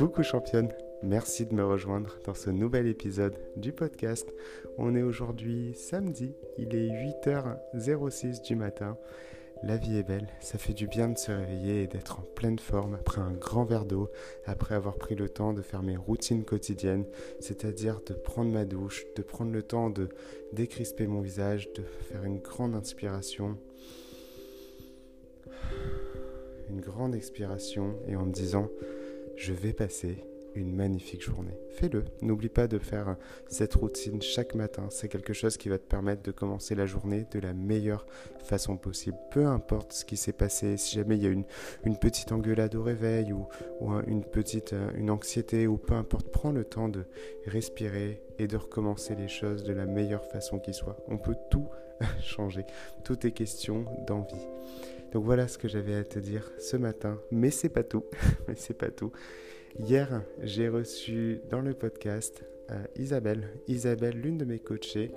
Coucou championne, merci de me rejoindre dans ce nouvel épisode du podcast. On est aujourd'hui samedi, il est 8h06 du matin. La vie est belle, ça fait du bien de se réveiller et d'être en pleine forme après un grand verre d'eau, après avoir pris le temps de faire mes routines quotidiennes, c'est-à-dire de prendre ma douche, de prendre le temps de décrisper mon visage, de faire une grande inspiration, une grande expiration et en me disant je vais passer une magnifique journée. Fais-le. N'oublie pas de faire cette routine chaque matin. C'est quelque chose qui va te permettre de commencer la journée de la meilleure façon possible. Peu importe ce qui s'est passé, si jamais il y a une, petite engueulade au réveil ou, ou une petite euh, une anxiété ou peu importe, prends le temps de respirer et de recommencer les choses de la meilleure façon qui soit. On peut tout changer. Tout est question d'envie. Donc voilà ce que j'avais à te dire ce matin. Mais c'est pas tout. Mais c'est pas tout. Hier, j'ai reçu dans le podcast euh, Isabelle. Isabelle, l'une de mes coachées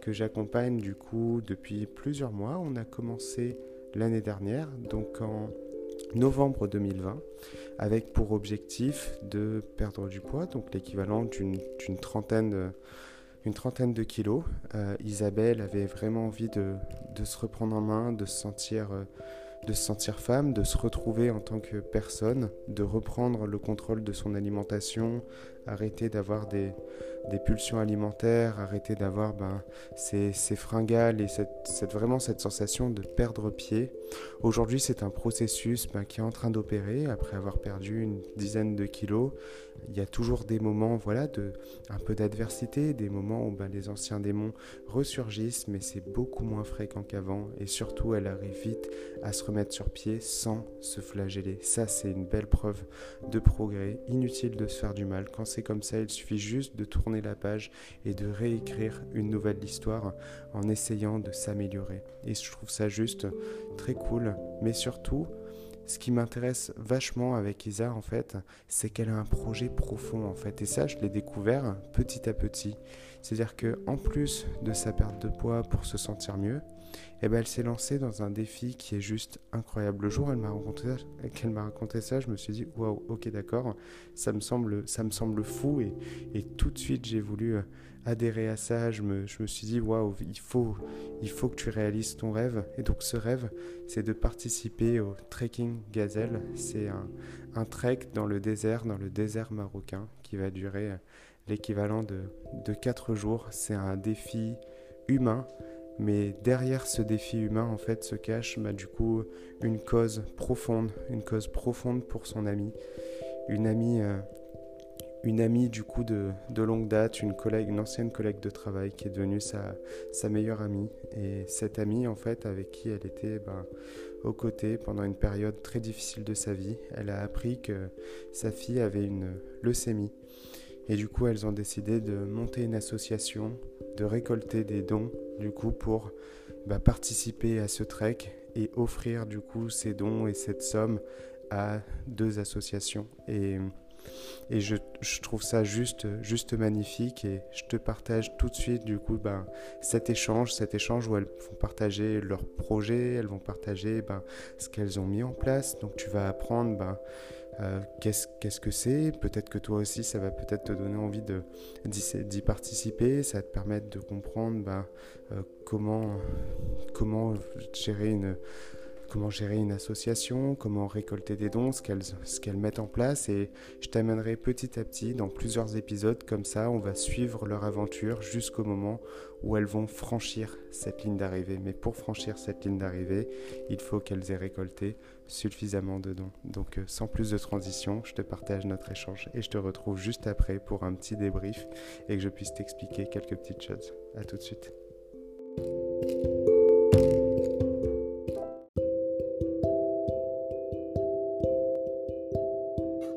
que j'accompagne du coup depuis plusieurs mois. On a commencé l'année dernière, donc en novembre 2020, avec pour objectif de perdre du poids, donc l'équivalent d'une trentaine de une trentaine de kilos. Euh, Isabelle avait vraiment envie de, se reprendre en main, de se sentir euh, de se sentir femme, de se retrouver en tant que personne, de reprendre le contrôle de son alimentation, arrêter d'avoir des, pulsions alimentaires, arrêter d'avoir ben, ces, fringales et cette, vraiment cette sensation de perdre pied. Aujourd'hui, c'est un processus ben, qui est en train d'opérer après avoir perdu une dizaine de kilos. Il y a toujours des moments, voilà, de un peu d'adversité, des moments où ben, les anciens démons ressurgissent, mais c'est beaucoup moins fréquent qu'avant. Et surtout, elle arrive vite à se remettre sur pied sans se flageller. Ça, c'est une belle preuve de progrès. Inutile de se faire du mal quand c'est comme ça, il suffit juste de tourner la page et de réécrire une nouvelle histoire en essayant de s'améliorer. Et je trouve ça juste très cool, mais surtout, ce qui m'intéresse vachement avec Isa en fait, c'est qu'elle a un projet profond en fait. Et ça, je l'ai découvert petit à petit. C'est-à-dire que plus de sa perte de poids pour se sentir mieux, eh ben, elle s'est lancée dans un défi qui est juste incroyable. Le jour elle m'a raconté, qu'elle m'a raconté ça, je me suis dit waouh, ok d'accord, ça me semble, ça me semble fou et, tout de suite j'ai voulu euh, adhérer à ça. Je me, je me suis dit waouh, il faut, il faut que tu réalises ton rêve. Et donc ce rêve, c'est de participer au trekking gazelle. C'est un, un trek dans le désert, dans le désert marocain, qui va durer l'équivalent de, de 4 jours. C'est un défi humain mais derrière ce défi humain, en fait, se cache bah, du coup une cause profonde, une cause profonde pour son ami, une amie, euh, une amie du coup de, longue date, une collègue, une ancienne collègue de travail qui est devenue sa, meilleure amie. Et cette amie, en fait, avec qui elle était bah, aux côtés pendant une période très difficile de sa vie, elle a appris que sa fille avait une leucémie. Et du coup, elles ont décidé de monter une association, de récolter des dons, du coup, pour bah, participer à ce trek et offrir, du coup, ces dons et cette somme à deux associations. Et, et je, je, trouve ça juste, juste magnifique et je te partage tout de suite, du coup, ben, cet échange, cet échange où elles vont partager leurs projets, elles vont partager ben, ce qu'elles ont mis en place. Donc, tu vas apprendre, ben, euh, qu'est-ce que c'est? Peut-être que toi aussi, ça va peut-être te donner envie d'y participer, ça va te permettre de comprendre bah, euh, comment gérer une association, comment récolter des dons, ce qu'elles mettent en place. Et je t'amènerai petit à petit dans plusieurs épisodes comme ça. On va suivre leur aventure jusqu'au moment où elles vont franchir cette ligne d'arrivée. Mais pour franchir cette ligne d'arrivée, il faut qu'elles aient récolté suffisamment de dons. Donc euh, sans plus de transition, je te partage notre échange et je te retrouve juste après pour un petit débrief et que je puisse t'expliquer quelques petites choses. A tout de suite.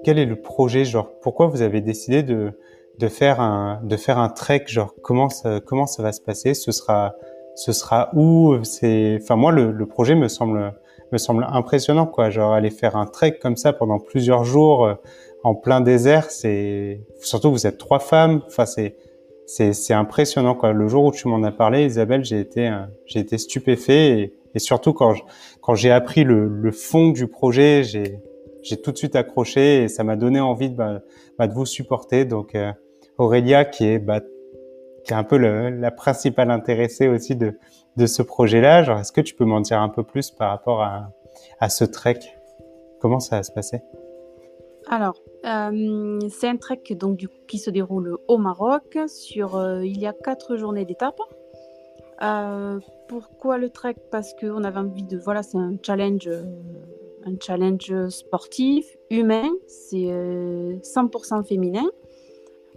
quel est le projet genre pourquoi vous avez décidé de de faire un de faire un trek genre comment ça comment ça va se passer? Ce sera ce sera où? C'est enfin moi le, le, projet me semble me semble impressionnant quoi. Genre aller faire un trek comme ça pendant plusieurs jours euh, en plein désert c'est surtout vous êtes trois femmes. Enfin c'est c'est impressionnant quoi. Le jour où tu m'en as parlé Isabelle j'ai été euh, j'ai été stupéfait et, et surtout quand quand j'ai appris le, le fond du projet j'ai j'ai tout de suite accroché et ça m'a donné envie de, bah, bah de vous supporter. Donc Aurélia, qui est bah, qui est un peu la principale intéressée aussi de, de ce projet-là. Genre, est-ce que tu peux m'en dire un peu plus par rapport à, à ce trek? Comment ça va se passer? Alors, euh, c'est un trek donc, qui se déroule au Maroc. Sur, euh, il y a quatre journées d'étape. Euh, pourquoi le trek? Parce qu'on avait envie de. Voilà, c'est un challenge, un challenge sportif, humain. C'est 100% euh, féminin.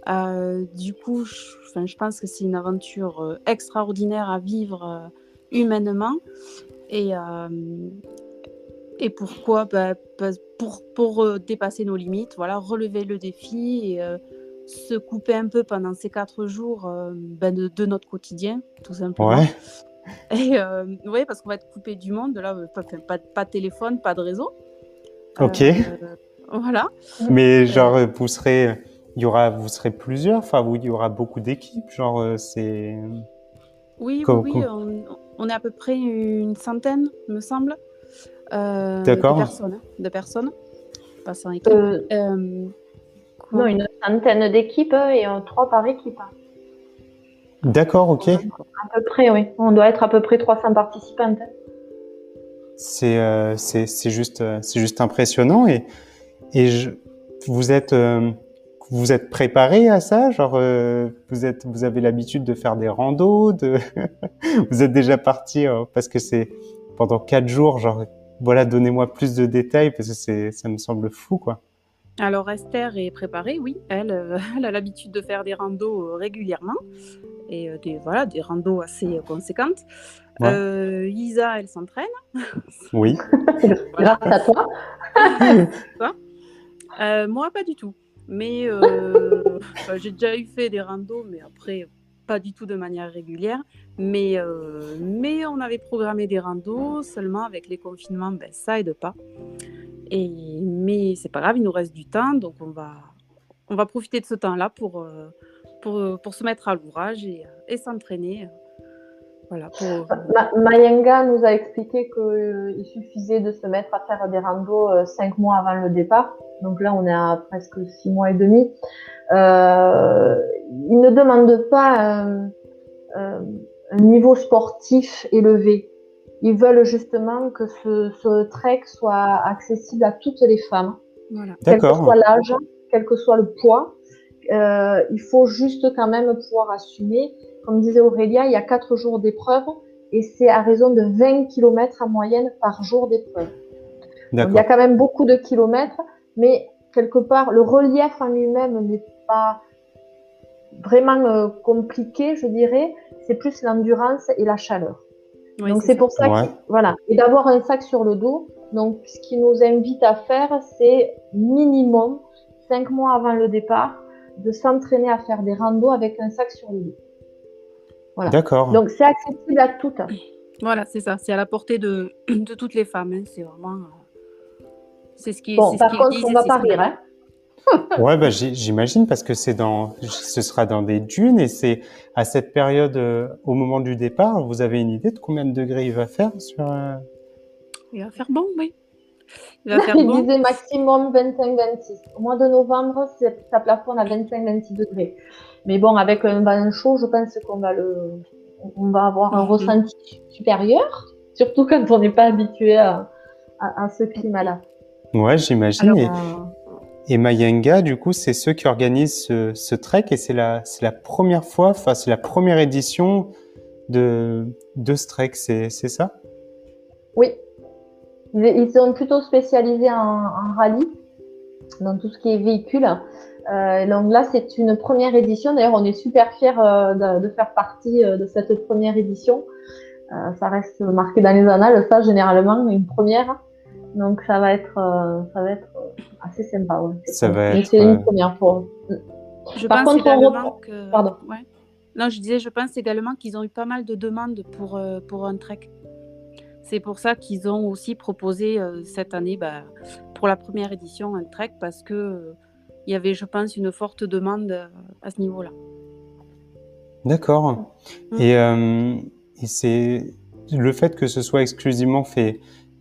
Euh, du coup, je, je pense que c'est une aventure euh, extraordinaire à vivre euh, humainement. Et, et pourquoi? Bah, pour, pour dépasser nos limites, voilà, relever le défi et se couper un peu pendant ces quatre jours ben de, de, notre quotidien, tout simplement. Ouais. Et oui, parce qu'on va être coupé du monde. Là, pas, pas, pas de téléphone, pas de réseau. Ok. voilà. Mais genre, vous serez il y aura, vous serez plusieurs, enfin, il y aura beaucoup d'équipes, genre, euh, c'est. Oui, Comme, oui, on, on, est à peu près une centaine, me semble, euh, de personnes. Hein, de personnes. Pas sans équipe. Euh, euh, non, une centaine d'équipes et trois par équipe. D'accord, ok. À peu près, oui. On doit être à peu près 300 participantes. C'est euh, c'est juste, juste impressionnant et, et je, vous êtes vous êtes préparé à ça? Genre, euh, vous êtes, vous avez l'habitude de faire des randos, de... vous êtes déjà parti euh, parce que c'est pendant quatre jours. Genre, voilà, donnez-moi plus de détails parce que c'est, ça me semble fou, quoi. Alors Esther est préparée, oui. Elle, euh, elle a l'habitude de faire des randos euh, régulièrement et euh, des voilà des randos assez conséquentes. Ouais. Isa, elle s'entraîne. Oui. Grâce à toi. moi, pas du tout. Mais euh, j'ai déjà eu fait des randos, mais après, pas du tout de manière régulière. Mais, euh, mais on avait programmé des randos, seulement avec les confinements, ben, ça aide pas. Et, mais c'est pas grave, il nous reste du temps, donc on va, on va profiter de ce temps-là pour, euh, pour, pour se mettre à l'ouvrage et, et s'entraîner. Voilà, pour... Mayenga nous a expliqué qu'il suffisait de se mettre à faire des randos cinq mois avant le départ donc là, on est à presque six mois et demi. Euh, ils ne demandent pas euh, euh, un niveau sportif élevé. Ils veulent justement que ce, ce trek soit accessible à toutes les femmes, voilà. quel que soit l'âge, quel que soit le poids. Euh, il faut juste quand même pouvoir assumer. Comme disait Aurélia, il y a quatre jours d'épreuve et c'est à raison de 20 km en moyenne par jour d'épreuve. Il y a quand même beaucoup de kilomètres mais quelque part, le relief en lui-même n'est pas vraiment euh, compliqué, je dirais. C'est plus l'endurance et la chaleur. Oui, donc c'est pour ça, ouais. que, voilà, et d'avoir un sac sur le dos. Donc, ce qui nous invite à faire, c'est minimum cinq mois avant le départ, de s'entraîner à faire des randos avec un sac sur le dos. Voilà. D'accord. Donc, c'est accessible à toutes. Voilà, c'est ça. C'est à la portée de, de toutes les femmes. Hein. C'est vraiment. C'est ce qui. Bon, par ce contre, disent, on va pas rire, hein. ouais, bah, j'imagine parce que c'est dans, ce sera dans des dunes et c'est à cette période, euh, au moment du départ, vous avez une idée de combien de degrés il va faire sur. Euh... Il va faire bon, oui. Il va faire il bon. disait maximum 25-26. Au mois de novembre, ça plafonne à 25-26 degrés. Mais bon, avec un bain chaud, je pense qu'on va le, on va avoir un -hmm. ressenti supérieur, surtout quand on n'est pas habitué à, à, à ce climat-là. Ouais, j'imagine. Et, et Mayenga, du coup, c'est ceux qui organisent ce, ce trek et c'est la, première fois, enfin, c'est la première édition de, de ce trek, c'est, ça? Oui. Ils sont plutôt spécialisés en, en rallye, dans tout ce qui est véhicule. Euh, donc là, c'est une première édition. D'ailleurs, on est super fiers euh, de, de, faire partie euh, de cette première édition. Euh, ça reste marqué dans les annales, ça, généralement, une première. Donc ça va être, euh, ça va être assez sympa. Ouais. Ça va être. C'est une première fois. Je Par pense contre, également on... que... Pardon. Ouais. Non, je disais, je pense également qu'ils ont eu pas mal de demandes pour, euh, pour un trek. C'est pour ça qu'ils ont aussi proposé euh, cette année, bah, pour la première édition, un trek, parce que euh, il y avait, je pense, une forte demande à ce niveau-là. D'accord. Mmh. Et, et c'est le fait que ce soit exclusivement fait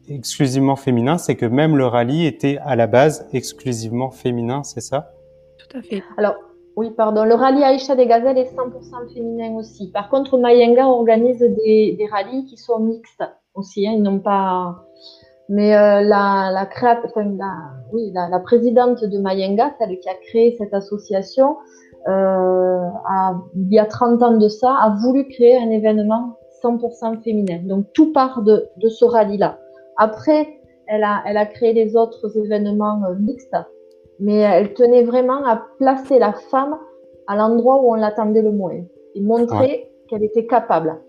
exclusivement féminin, c'est que même le rallye était à la base exclusivement féminin, c'est ça? Tout à fait. Alors, oui, pardon. Le rallye Aïcha des Gazelles est 100% féminin aussi. Par contre, Mayenga organise des, des rallyes qui sont mixtes aussi. Hein. Ils n'ont pas. Mais euh, la, la, enfin, la, oui, la, la, présidente de Mayenga, celle qui a créé cette association, euh, a, il y a 30 ans de ça, a voulu créer un événement 100% féminin. Donc tout part de, de ce rallye-là. Après, elle a, elle a créé les autres événements euh, mixtes, mais elle tenait vraiment à placer la femme à l'endroit où on l'attendait le moins et montrer qu'elle était capable.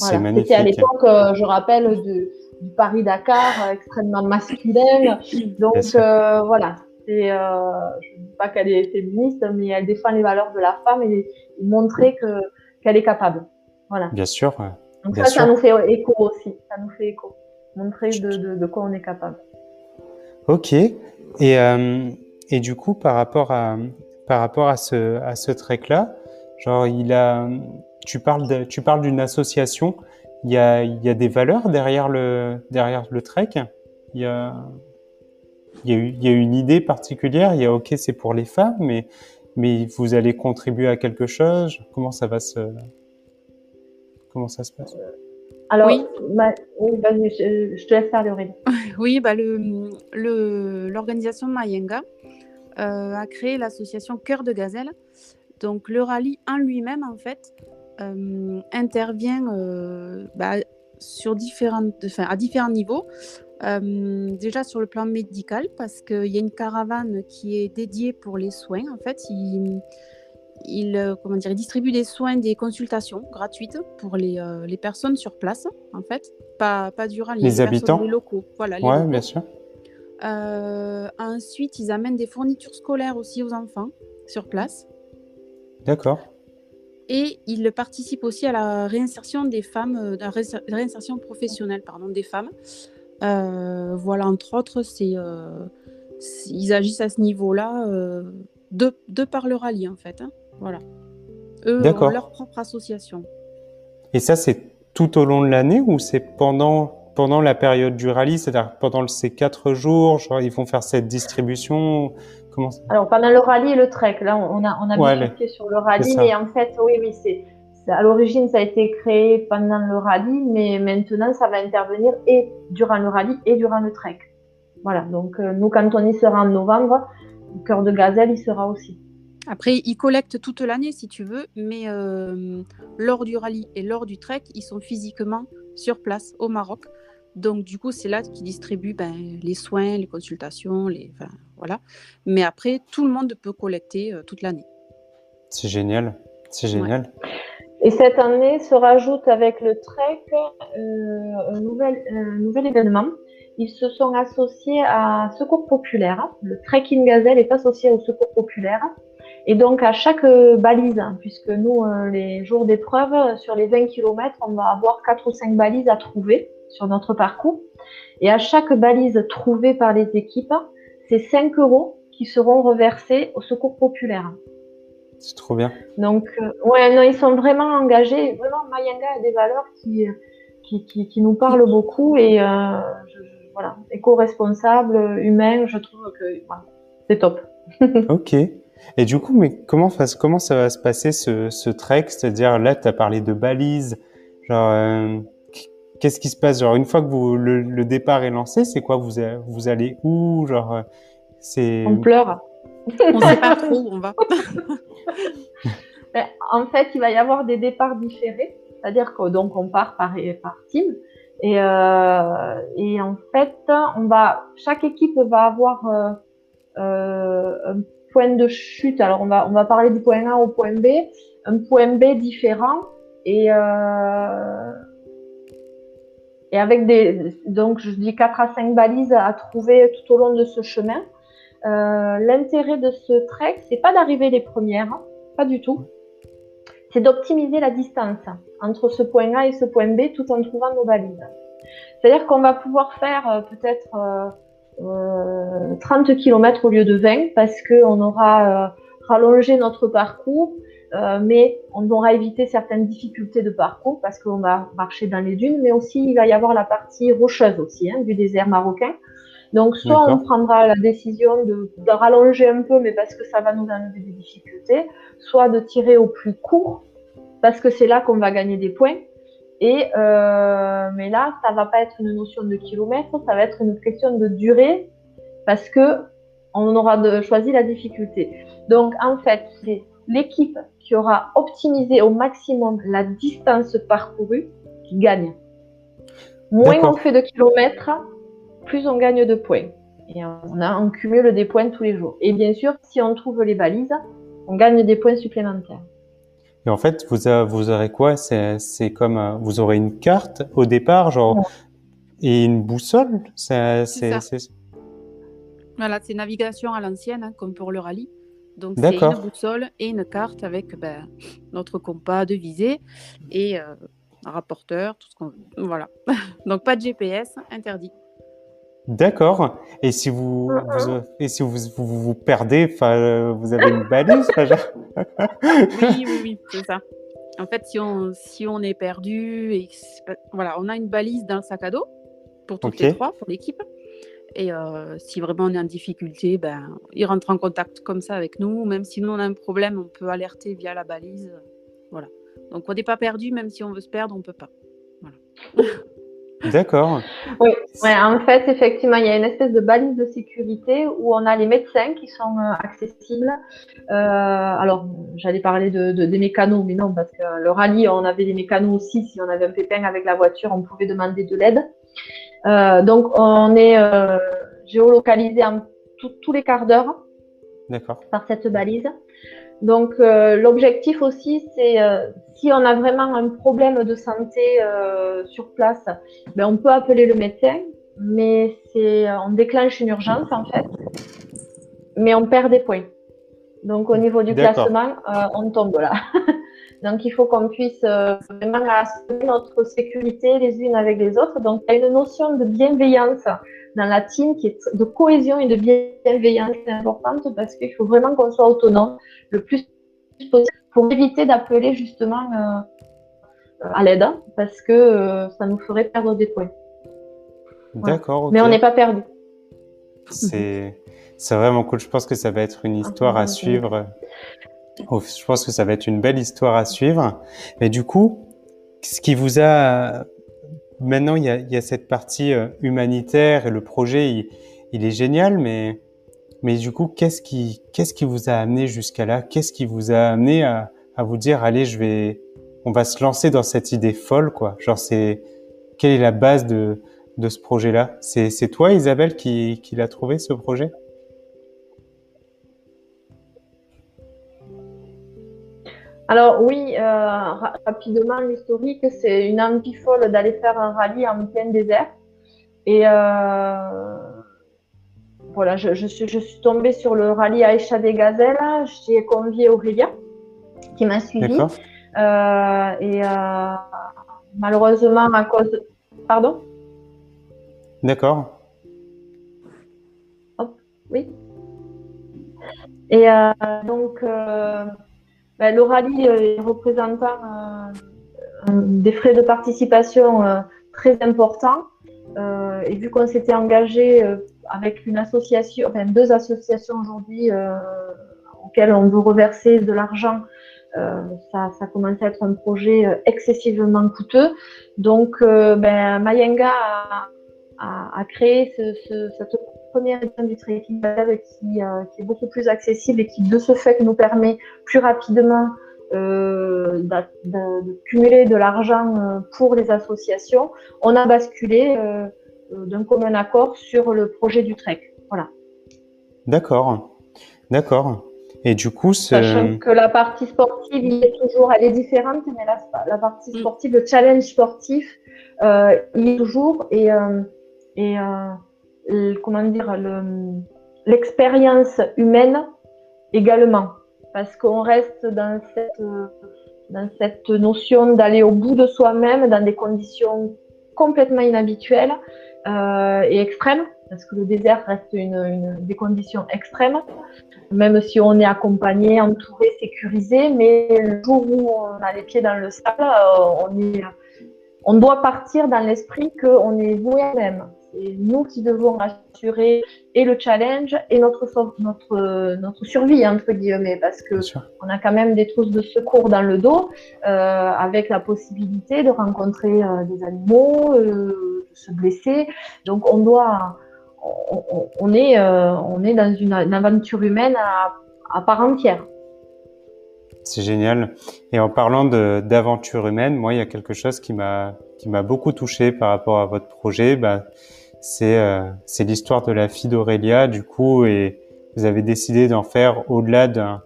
Voilà. C'était à l'époque, euh, je rappelle, du, du Paris-Dakar, euh, extrêmement masculin. Donc euh, voilà, je ne dis pas qu'elle est féministe, mais elle défend les valeurs de la femme et, et montrer que qu'elle est capable. Voilà. Bien sûr. Donc Bien ça, sûr. ça nous fait écho aussi. Ça nous fait écho. Montrer de, de, de quoi on est capable. Ok. Et, euh, et du coup, par rapport à, par rapport à ce, à ce trek-là, genre, il a, tu parles de, tu parles d'une association. Il y a, il y a des valeurs derrière le, derrière le trek? Il y a, il y a, il y a une idée particulière? Il y a, ok, c'est pour les femmes, mais, mais vous allez contribuer à quelque chose? Comment ça va se, comment ça se passe? Alors, Oui. ma- oui, vas-y, je, je te laisse parler, Aurélie. Oui, bah le, le- l'organisation Mayenga euh, a créé l'association Cœur de Gazelle. Donc le rallye en lui-même, en fait, euh, intervient euh, bah, sur différentes, enfin, à différents niveaux. Déjà sur le plan médical, parce qu'il y a une caravane qui est dédiée pour les soins. En fait, il, il, euh, comment dire, il distribue des soins, des consultations gratuites pour les, euh, les personnes sur place, en fait. Pas, pas du rallye, Les personnes, habitants Les locaux. Voilà, les Ouais, locaux. bien sûr. Euh, ensuite, ils amènent des fournitures scolaires aussi aux enfants sur place. D'accord. Et ils participent aussi à la réinsertion des femmes, la réinser- réinsertion professionnelle pardon, des femmes. Euh, voilà, entre autres, c'est, ils agissent à ce niveau-là de, de par le rallye, en fait. hein. Voilà. Eux ont leur propre association. Et ça, c'est tout au long de l'année ou c'est pendant, pendant la période du rallye, c'est-à-dire pendant le- ces quatre jours, genre, ils vont faire cette distribution Comment ça- Alors, pendant le rallye et le trek, là, on a, on a Ouais, bifurqué sur le rallye, mais en fait, oui, oui, c'est, c'est- à l'origine, ça a été créé pendant le rallye, mais maintenant, ça va intervenir et durant le rallye et durant le trek. Voilà. Donc, euh, nous, quand on y sera en novembre, le cœur de gazelle, il sera aussi. Après, ils collectent toute l'année, si tu veux, mais euh, lors du rallye et lors du trek, ils sont physiquement sur place au Maroc. Donc, du coup, c'est là qu'ils distribuent ben, les soins, les consultations, les, enfin, voilà. Mais après, tout le monde peut collecter euh, toute l'année. C'est génial. C'est génial. Et cette année se rajoute avec le trek euh, un, nouvel, un nouvel événement. Ils se sont associés à Secours Populaire. Le Trekking Gazelle est associé au Secours Populaire. Et donc à chaque balise, hein, puisque nous, euh, les jours d'épreuve, sur les 20 km, on va avoir quatre ou cinq balises à trouver sur notre parcours. Et à chaque balise trouvée par les équipes, c'est 5 euros qui seront reversés au Secours Populaire. C'est trop bien. Donc, euh, ouais, non, ils sont vraiment engagés. Vraiment, Mayanga a des valeurs qui, qui, qui, qui nous parlent beaucoup et euh, je- je- voilà, éco-responsable, humain, je trouve que voilà, c'est top. Ok. Et du coup, mais comment, ça va se passer ce, ce trek? C'est-à-dire, là, tu as parlé de balises. Genre, euh, qu'est-ce qui se passe? Genre, une fois que vous, le, le départ est lancé, c'est quoi? Vous, allez où? Genre, euh, c'est. On pleure. On sait pas trop où on va. Ben, En fait, il va y avoir des départs différés, c'est-à-dire que donc on part par, par team. Et, euh, et en fait, on va, chaque équipe va avoir euh, euh, un point de chute. Alors, on va, on va parler du point A au point B, un point B différent et, euh, et avec des, donc je dis 4 à 5 balises à trouver tout au long de ce chemin. Euh, L'intérêt de ce trek, c'est pas d'arriver les premières, hein, pas du tout. C'est d'optimiser la distance entre ce point A et ce point B tout en trouvant nos balises. C'est-à-dire qu'on va pouvoir faire euh, peut-être 30 km au lieu de 20 parce qu'on aura euh, rallongé notre parcours euh, mais on aura évité certaines difficultés de parcours parce qu'on va marcher dans les dunes, mais aussi il va y avoir la partie rocheuse aussi hein, du désert marocain. Donc soit on prendra la décision de, de, rallonger un peu, mais parce que ça va nous enlever des difficultés, soit de tirer au plus court parce que c'est là qu'on va gagner des points. Et euh, mais là, ça va pas être une notion de kilomètres, ça va être une question de durée parce que on aura de, choisi la difficulté. Donc en fait, c'est l'équipe qui aura optimisé au maximum la distance parcourue qui gagne. Moins on fait de kilomètres, plus on gagne de points. Et on, a, on cumule des points tous les jours. Et bien sûr, si on trouve les balises, on gagne des points supplémentaires. Et en fait, vous, vous aurez quoi? C'est comme euh, vous aurez une carte au départ, genre et une boussole. C'est voilà, c'est navigation à l'ancienne, hein, comme pour le rallye. Donc c'est une boussole et une carte avec ben, notre compas de visée et euh, un rapporteur, tout ce qu'on Voilà. Donc pas de GPS, interdit. D'accord. Et si vous, et si vous vous, vous perdez, euh, vous avez une balise Oui, oui, oui, c'est ça. En fait, si on, si on est perdu, et, voilà, on a une balise dans le sac à dos pour toutes les trois, pour l'équipe. Et euh, si vraiment on est en difficulté, ben, il rentre en contact comme ça avec nous. Même si nous on a un problème, on peut alerter via la balise. Voilà. Donc on n'est pas perdu, même si on veut se perdre, on peut pas. Voilà. D'accord. Oui, en fait, effectivement, il y a une espèce de balise de sécurité où on a les médecins qui sont euh, accessibles. Euh, alors, j'allais parler de, des mécanos, mais non, parce que le rallye, on avait des mécanos aussi. Si on avait un pépin avec la voiture, on pouvait demander de l'aide. Euh, donc, on est géolocalisé en tous les quarts d'heure par cette balise. Donc euh, l'objectif aussi, c'est euh, si on a vraiment un problème de santé euh, sur place, ben, on peut appeler le médecin, mais c'est on déclenche une urgence en fait, mais on perd des points. Donc au niveau du classement, on tombe là. Donc il faut qu'on puisse vraiment assurer notre sécurité les unes avec les autres. Donc il y a une notion de bienveillance dans la team qui est de cohésion et de bienveillance importante parce qu'il faut vraiment qu'on soit autonome le plus possible pour éviter d'appeler justement euh, à l'aide parce que euh, ça nous ferait perdre des points. D'accord. Mais on n'est pas perdu. C'est c'est vraiment cool. Je pense que ça va être une histoire à suivre. Oh, je pense que ça va être une belle histoire à suivre. Mais du coup, ce qui vous a maintenant, il y a, il y a cette partie euh, humanitaire et le projet, il, il est génial, mais mais du coup, qu'est-ce qui, qu'est-ce qui vous a amené jusqu'à là? Qu'est-ce qui vous a amené à, à, vous dire, allez, je vais, on va se lancer dans cette idée folle, quoi? Genre, c'est, quelle est la base de, de ce projet-là? C'est, c'est toi, Isabelle, qui, qui l'a trouvé, ce projet? Alors oui, euh, rapidement, l'historique, c'est une envie folle d'aller faire un rallye en plein désert. Et euh, voilà, je, je, suis, je suis tombée sur le rallye Aïcha des Gazelles. J'ai convié Aurélia qui m'a suivi. Euh, et malheureusement, à cause. Pardon? D'accord. oui. Et donc, ben, le rallye est représentant des frais de participation très importants. et vu qu'on s'était engagé avec une association, enfin deux associations aujourd'hui euh, auxquelles on veut reverser de l'argent. Euh, ça, ça commence à être un projet euh, excessivement coûteux. Donc, euh, ben, Mayenga a créé ce, ce, cette première édition du trekking qui, euh, qui, est beaucoup plus accessible et qui, de ce fait, nous permet plus rapidement euh, de, de, de, cumuler de l'argent pour les associations. On a basculé euh, d'un commun accord sur le projet du trek. Voilà. D'accord, d'accord. Et du coup, sachant que la partie sportive, il est toujours, elle est différente, mais la, la partie mm. sportive, le challenge sportif, euh, il est toujours et euh, et euh, comment dire l'expérience humaine également, parce qu'on reste dans cette dans cette notion d'aller au bout de soi-même dans des conditions complètement inhabituelles euh, et extrême. parce que le désert reste une, des conditions extrêmes, même si on est accompagné, entouré, sécurisé, mais le jour où on a les pieds dans le sable, on, est, on doit partir dans l'esprit qu'on est voué à même. C'est nous qui devons assurer et le challenge et notre, notre, notre survie, entre guillemets, parce que on a quand même des trousses de secours dans le dos, euh, avec la possibilité de rencontrer euh, des animaux, euh, de se blesser. Donc on doit, on, est, on est dans une, aventure humaine à, à part entière. C'est génial. Et en parlant d'aventure humaine, moi, il y a quelque chose qui m'a qui m'a beaucoup touché par rapport à votre projet. Bah, c'est euh, l'histoire de la fille d'Aurélia du coup et vous avez décidé d'en faire au-delà d'un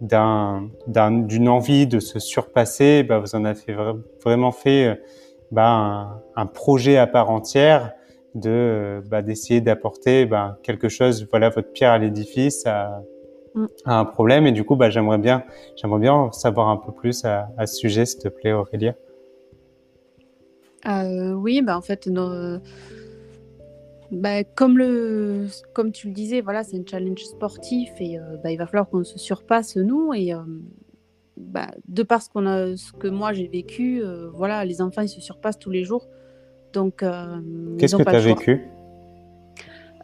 d'un d'une envie de se surpasser bah vous en avez vraiment fait euh, bah, un, un, projet à part entière de bah, d'essayer d'apporter bah, quelque chose voilà votre pierre à l'édifice à, mm. à, un problème et du coup bah j'aimerais bien j'aimerais bien savoir un peu plus à, à ce sujet s'il te plaît Aurélia euh, oui bah en fait nos bah, comme, le, comme tu le disais, voilà, c'est un challenge sportif et euh, bah, il va falloir qu'on se surpasse nous. Et euh, bah, de par ce, qu'on a, ce que moi j'ai vécu, euh, voilà, les enfants ils se surpassent tous les jours. Donc, Qu'est-ce que tu as vécu?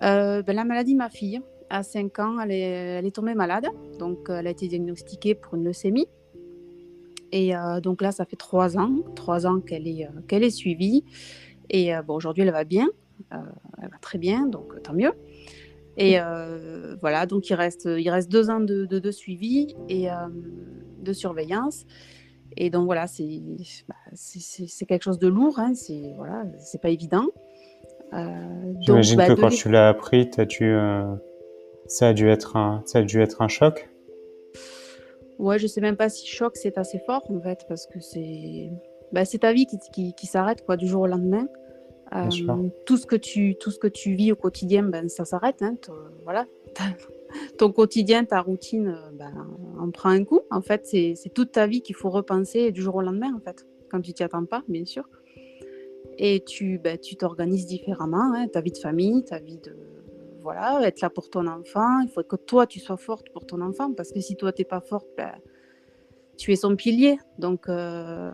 Bah, La maladie de ma fille, à 5 ans, elle est, elle est tombée malade. Donc, elle a été diagnostiquée pour une leucémie. Et donc là, ça fait 3 ans, 3 ans qu'elle est, qu'elle est suivie. Et bon, aujourd'hui, elle va bien. Euh, elle va très bien, donc tant mieux. Et euh, voilà, donc il reste, il reste deux ans de, de, suivi et euh, de surveillance. Et donc voilà, c'est bah, quelque chose de lourd, hein, c'est voilà, c'est pas évident. J'imagine bah, que quand tu l'as appris, as dû, ça, a dû être un, ça a dû être un choc. Ouais, je sais même pas si choc c'est assez fort en fait, parce que c'est bah, ta vie qui, qui, qui s'arrête du jour au lendemain. Euh, tout ce que tu tout ce que tu vis au quotidien, ben ça s'arrête. Hein, voilà, ton quotidien, ta routine, euh, ben, on prend un coup. En fait, c'est toute ta vie qu'il faut repenser du jour au lendemain, en fait, quand tu t'y attends pas, bien sûr. Et tu ben, tu t'organises différemment, hein, ta vie de famille, ta vie de voilà, être là pour ton enfant. Il faut que toi tu sois forte pour ton enfant, parce que si toi t'es pas forte, ben, tu es son pilier. Donc, euh,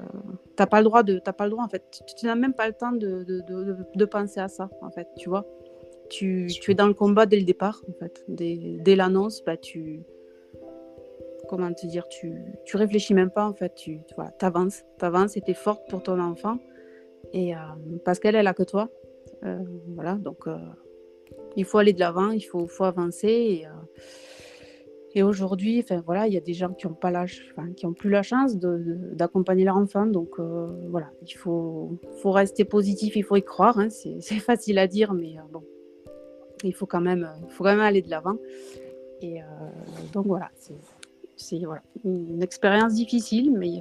t'as pas le droit de, t'as pas le droit en fait. Tu, n'as même pas le temps de, de, de, de, penser à ça en fait. Tu vois. Tu, tu, es dans le combat dès le départ en fait. Dès, dès l'annonce, bah tu, comment te dire, tu, tu réfléchis même pas en fait. Tu, tu voilà, avances, t'avances et t'es forte pour ton enfant. Et euh, parce qu'elle elle a que toi. Euh, voilà. Donc, euh, il faut aller de l'avant, il faut, faut avancer. Et, et aujourd'hui, enfin voilà, il y a des gens qui n'ont pas l'âge, qui ont plus la chance d'accompagner leur enfant. Donc euh, voilà, il faut, faut rester positif, il faut y croire. Hein. C'est facile à dire, mais euh, bon, il faut quand même, faut quand même aller de l'avant. Et euh, donc voilà, c'est voilà, une expérience difficile, mais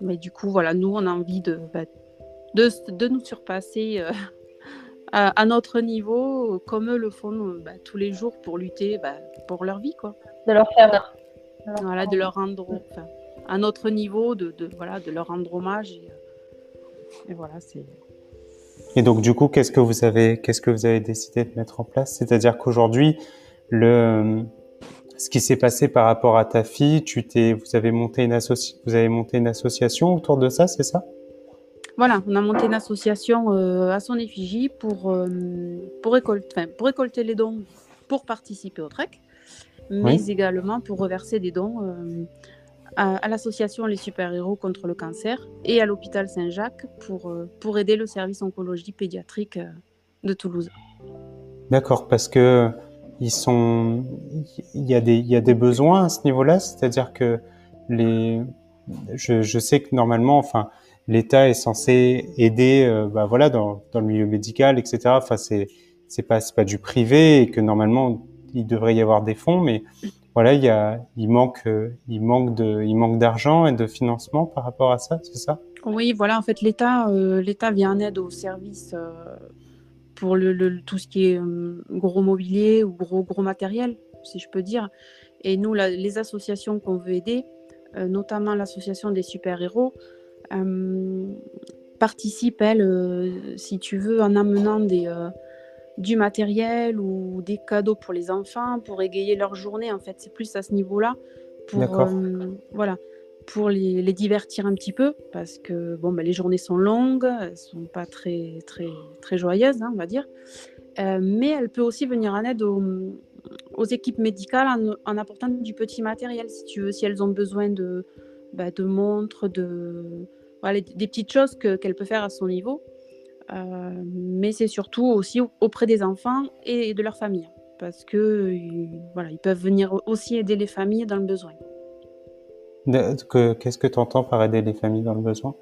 mais du coup voilà, nous on a envie de bah, de, de, nous surpasser à, notre niveau, comme eux le font bah, tous les jours pour lutter bah, pour leur vie. Quoi. De leur faire. Voilà, de leur rendre, enfin, à notre niveau, de, de, voilà, de leur rendre hommage. Et, et voilà, c'est. Et donc du coup, qu'est-ce que vous avez, qu'est-ce que vous avez décidé de mettre en place? C'est-à-dire qu'aujourd'hui, le, ce qui s'est passé par rapport à ta fille, tu t'es, vous avez monté une vous avez monté une association autour de ça, c'est ça? Voilà, on a monté une association euh, à son effigie pour, euh, pour, récolter, pour récolter les dons pour participer au trek, mais également pour reverser des dons euh, à, l'association Les Super-Héros contre le cancer et à l'hôpital Saint-Jacques pour, pour aider le service oncologie pédiatrique de Toulouse. D'accord, parce que ils sont, il y a des, il y a des besoins à ce niveau-là, c'est-à-dire que les, je, je sais que normalement, enfin, l'État est censé aider, euh, bah voilà, dans, le milieu médical, etc. Enfin, c'est pas du privé et que normalement il devrait y avoir des fonds, mais voilà, il euh, manque d'argent et de financement par rapport à ça, c'est ça? Oui, voilà, en fait, l'État euh, l'État vient en aide aux services pour tout ce qui est gros mobilier ou gros matériel, si je peux dire. Et nous, les associations qu'on veut aider, notamment l'association des super héros participe, elle, euh, si tu veux, en amenant des, euh, du matériel ou des cadeaux pour les enfants, pour égayer leur journée. En fait, c'est plus à ce niveau-là. Pour, euh, voilà, pour les, divertir un petit peu, parce que bon, bah, les journées sont longues, elles sont pas très, très, très joyeuses, hein, on va dire. Euh, mais elle peut aussi venir en aide aux, équipes médicales en, apportant du petit matériel, si tu veux, si elles ont besoin de, bah, de montres, de, voilà, des petites choses qu'elle peut faire à son niveau. Euh, mais c'est surtout aussi auprès des enfants et de leur famille, parce que voilà, ils peuvent venir aussi aider les familles dans le besoin. Qu'est-ce que tu entends par aider les familles dans le besoin?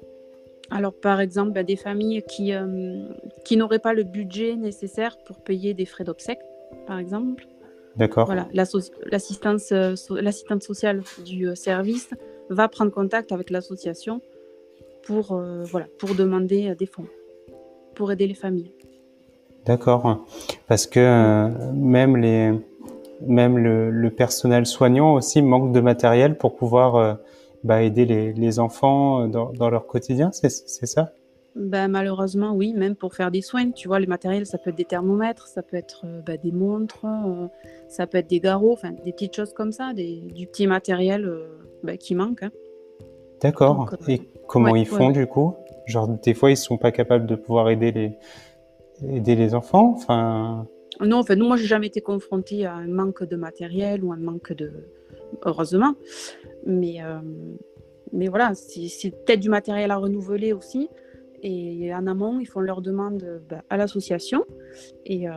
Alors, par exemple, bah, des familles qui, euh, qui n'auraient pas le budget nécessaire pour payer des frais d'obsèques, par exemple. D'accord. Voilà, l'assistance euh, l'assistante sociale du service va prendre contact avec l'association pour, voilà, pour demander des fonds pour aider les familles. D'accord, parce que euh, même les même le, personnel soignant aussi manque de matériel pour pouvoir euh, bah, aider les, les enfants dans, dans, leur quotidien, c'est ça? Ben, Malheureusement, oui, même pour faire des soins. Tu vois, le matériel, ça peut être des thermomètres, ça peut être euh, bah, des montres, ça peut être des garrots, enfin des petites choses comme ça, des, du petit matériel qui manque. Hein. D'accord. Et comment ils font du coup Genre, des fois, ils sont pas capables de pouvoir aider les, aider les enfants Enfin. Non, enfin, nous, moi, j'ai jamais été confrontée à un manque de matériel ou un manque de. Heureusement. Mais, euh, mais voilà, c'est peut-être du matériel à renouveler aussi. Et en amont, ils font leur demande bah, à l'association. Et euh,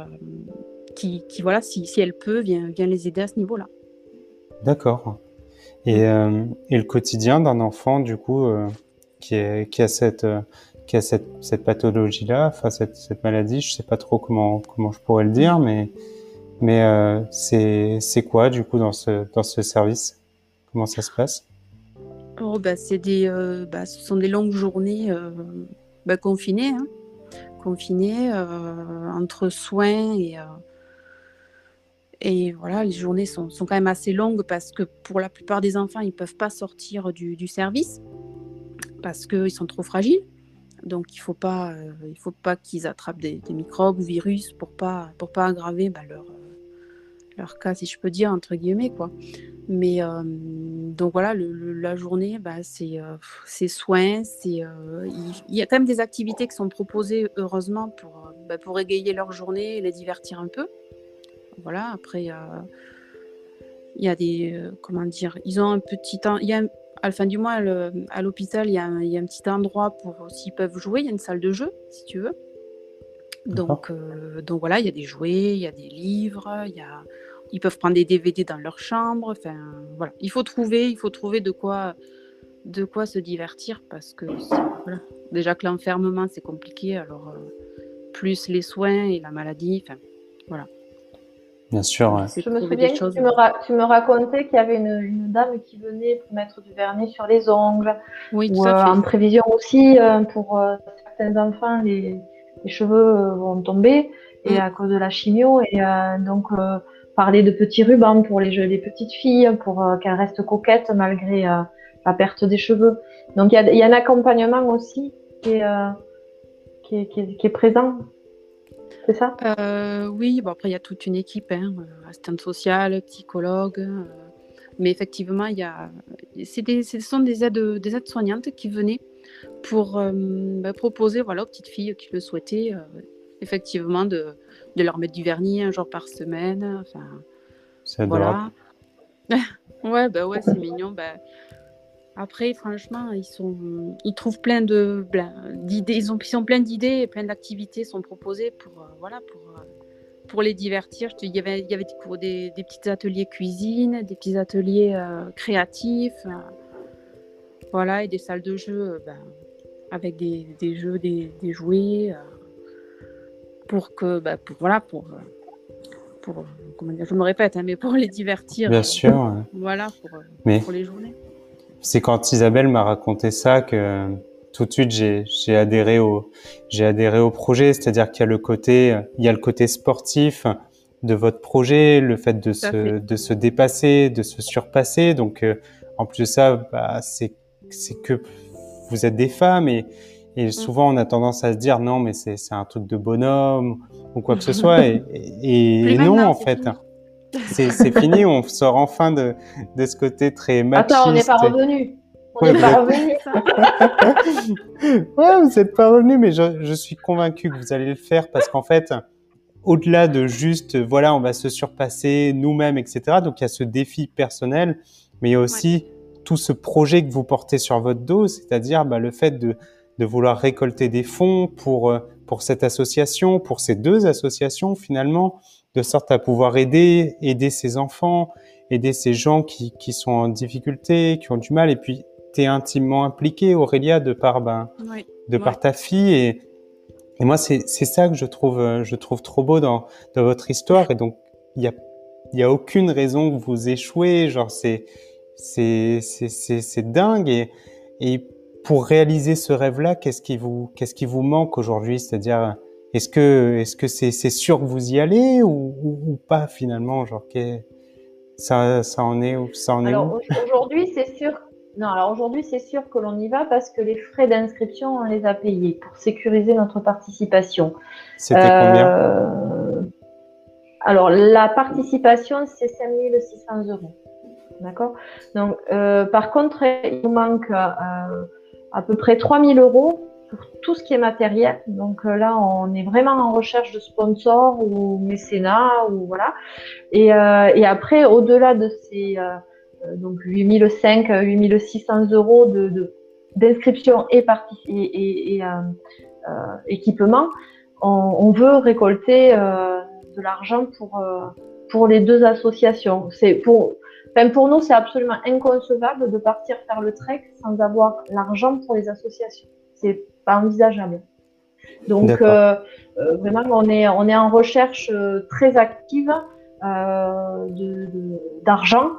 qui, qui, voilà, si, si elle peut, vient, vient les aider à ce niveau-là. D'accord. Et, euh, et, le quotidien d'un enfant, du coup, qui, a cette euh, qui a cette, cette pathologie-là, enfin cette, cette maladie, je sais pas trop comment comment je pourrais le dire, mais mais euh, c'est quoi du coup dans ce dans ce service? Comment ça se passe? Oh bah c'est des euh, bah, ce sont des longues journées bah, confinées, hein. confinées entre soins et et voilà, les journées sont, sont, quand même assez longues parce que pour la plupart des enfants, ils peuvent pas sortir du, du service parce qu'ils sont trop fragiles. Donc il ne faut pas, euh, pas qu'ils attrapent des, microbes ou virus pour pas, pour pas aggraver bah, leur, euh, leur cas, si je peux dire, entre guillemets. Quoi. Mais euh, donc voilà, la journée, bah, c'est soins. Il y, a quand même des activités qui sont proposées, heureusement, pour, bah, pour égayer leur journée et les divertir un peu. Voilà, après, il y a des. comment dire Ils ont un petit temps. Il y a à la fin du mois, à l'hôpital, il y, a un petit endroit pour s'ils peuvent jouer. Il y a une salle de jeu, si tu veux. Donc, euh, donc voilà, il y a des jouets, il y a des livres, il y a... ils peuvent prendre des DVD dans leur chambre. Enfin, voilà, il faut trouver, il faut trouver de quoi, de quoi se divertir parce que déjà que l'enfermement c'est compliqué, alors euh, plus les soins et la maladie, enfin voilà. Bien sûr. Je me souviens que tu me, tu me racontais qu'il y avait une, une, dame qui venait pour mettre du vernis sur les ongles. Oui, ou, euh, En prévision aussi, euh, pour euh, certains enfants, les, les cheveux vont tomber et mm. à cause de la chimio. Et donc, parler de petits rubans pour les, les petites filles, pour qu'elles restent coquettes malgré la perte des cheveux. Donc, il y a, y a, un accompagnement aussi qui est, qui est, qui est, qui est présent c'est ça? Euh, Oui, bon, après, il y a toute une équipe, hein, euh, assistante sociale, psychologue. Euh, mais effectivement, il y a, des, ce sont des aides, des aides soignantes qui venaient pour bah, proposer voilà, aux petites filles qui le souhaitaient, effectivement, de, de, leur mettre du vernis un jour par semaine. Enfin, c'est voilà. ouais, bah ouais, c'est mignon. Bah, après, franchement, ils, sont, ils trouvent plein de d'idées, ils, ont, ils sont plein d'idées, plein d'activités sont proposées pour, euh, voilà, pour, euh, pour les divertir. Je te, il y avait, il y avait des, des, petits ateliers cuisine, des petits ateliers euh, créatifs, voilà, et des salles de jeu ben, avec des, des, jeux, des, des jouets, pour que, ben, pour, voilà, pour, pour, comment dire, je me répète, hein, mais pour les divertir. Bien sûr. Voilà, pour, pour les journées c'est quand Isabelle m'a raconté ça que tout de suite j'ai j'ai adhéré au j'ai adhéré au projet, c'est-à-dire qu'il y a le côté il y a le côté sportif de votre projet, le fait de se de se dépasser, de se surpasser. Donc euh, en plus de ça, bah, c'est c'est que vous êtes des femmes et et mm. souvent on a tendance à se dire non mais c'est c'est un truc de bonhomme ou quoi que ce soit. Et, et, non, en fait. C'est fini, on sort enfin de, de ce côté très machiste. Attends, on n'est pas revenu. On n'est pas revenu. ouais, vous n'êtes pas revenu, mais je, je, suis convaincu que vous allez le faire parce qu'en fait, au-delà de juste, voilà, on va se surpasser nous-mêmes, etc. Donc il y a ce défi personnel, mais il y a aussi tout ce projet que vous portez sur votre dos, c'est-à-dire bah, le fait de, de vouloir récolter des fonds pour euh, pour cette association, pour ces deux associations finalement, de sorte à pouvoir aider aider ces enfants, aider ces gens qui qui sont en difficulté, qui ont du mal, et puis tu es intimement impliqué, Aurélia, de par ben, de par ta fille et et moi, c'est ça que je trouve, euh, je trouve trop beau dans, dans votre histoire. Et donc, il y a, y a aucune raison que vous échouez. Genre, c'est, c'est, c'est, dingue. Et, et pour réaliser ce rêve-là, qu'est-ce qui vous, qu'est-ce qui vous manque aujourd'hui? C'est-à-dire, est-ce que, est-ce que c'est, c'est sûr que vous y allez ou, ou, pas finalement Genre, ça, ça en est, ça en est Alors, aujourd'hui, c'est sûr non, alors aujourd'hui, c'est sûr que l'on y va parce que les frais d'inscription, on les a payés pour sécuriser notre participation. C'était combien euh, Alors, la participation, c'est 5600 euros. D'accord? Donc, euh, par contre, il nous manque euh, à peu près 3000 euros pour tout ce qui est matériel. Donc là, on est vraiment en recherche de sponsors ou mécénat ou voilà. Et, et après, au-delà de ces euh, donc 8500, 8600 euros de, d'inscription et, et, et, euh, euh, équipement, on, veut récolter de l'argent pour, pour les deux associations. C'est pour, pour nous, c'est absolument inconcevable de partir faire le trek sans avoir l'argent pour les associations. Pas envisageable. Donc vraiment, on est, on est en recherche très active d'argent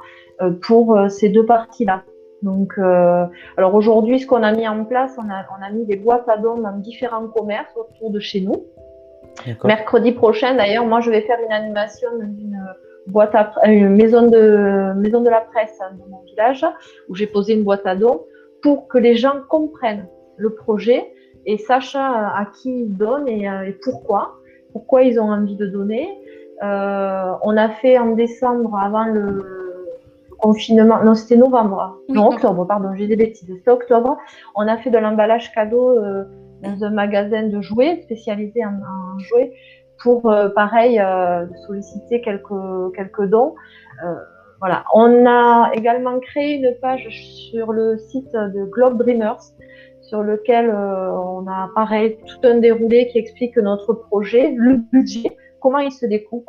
euh, pour euh, ces deux parties-là. Donc, euh, alors aujourd'hui, ce qu'on a mis en place, on a, on a mis des boîtes à dons dans différents commerces autour de chez nous. Mercredi prochain, d'ailleurs, moi, je vais faire une animation dans une boîte à, une maison de maison de la presse hein, dans mon village où j'ai posé une boîte à dons pour que les gens comprennent le projet et sachent à qui ils donnent et, et pourquoi, pourquoi ils ont envie de donner. Euh, on a fait en décembre avant le confinement, non, c'était novembre, non, octobre, pardon, j'ai des bêtises, c'était octobre. On a fait de l'emballage cadeau euh, dans un magasin de jouets spécialisé en, jouets pour, euh, pareil, euh, solliciter quelques, quelques dons. voilà. On a également créé une page sur le site de Globe Dreamers sur lequel on a pareil tout un déroulé qui explique notre projet, le budget, comment il se découpe.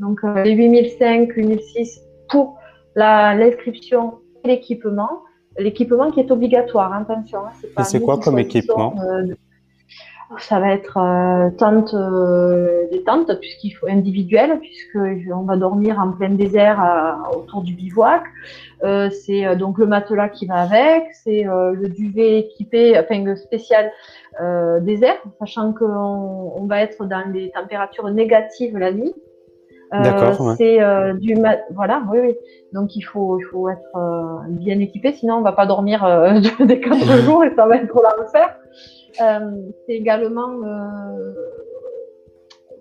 Donc les 8005, 8006 pour l'inscription et l'équipement. L'équipement qui est obligatoire, attention. Hein, et c'est quoi comme équipement? euh, Ça va être euh, tente, euh, des tentes, puisqu'il faut individuel, puisqu'on va dormir en plein désert autour du bivouac. c'est donc le matelas qui va avec, c'est le duvet équipé, enfin spécial désert, sachant qu'on on va être dans des températures négatives la nuit. Euh, c'est euh, du voilà, oui, oui. Donc il faut, il faut être euh, bien équipé, sinon on va pas dormir des quatre jours et ça va être l'enfer. C'est également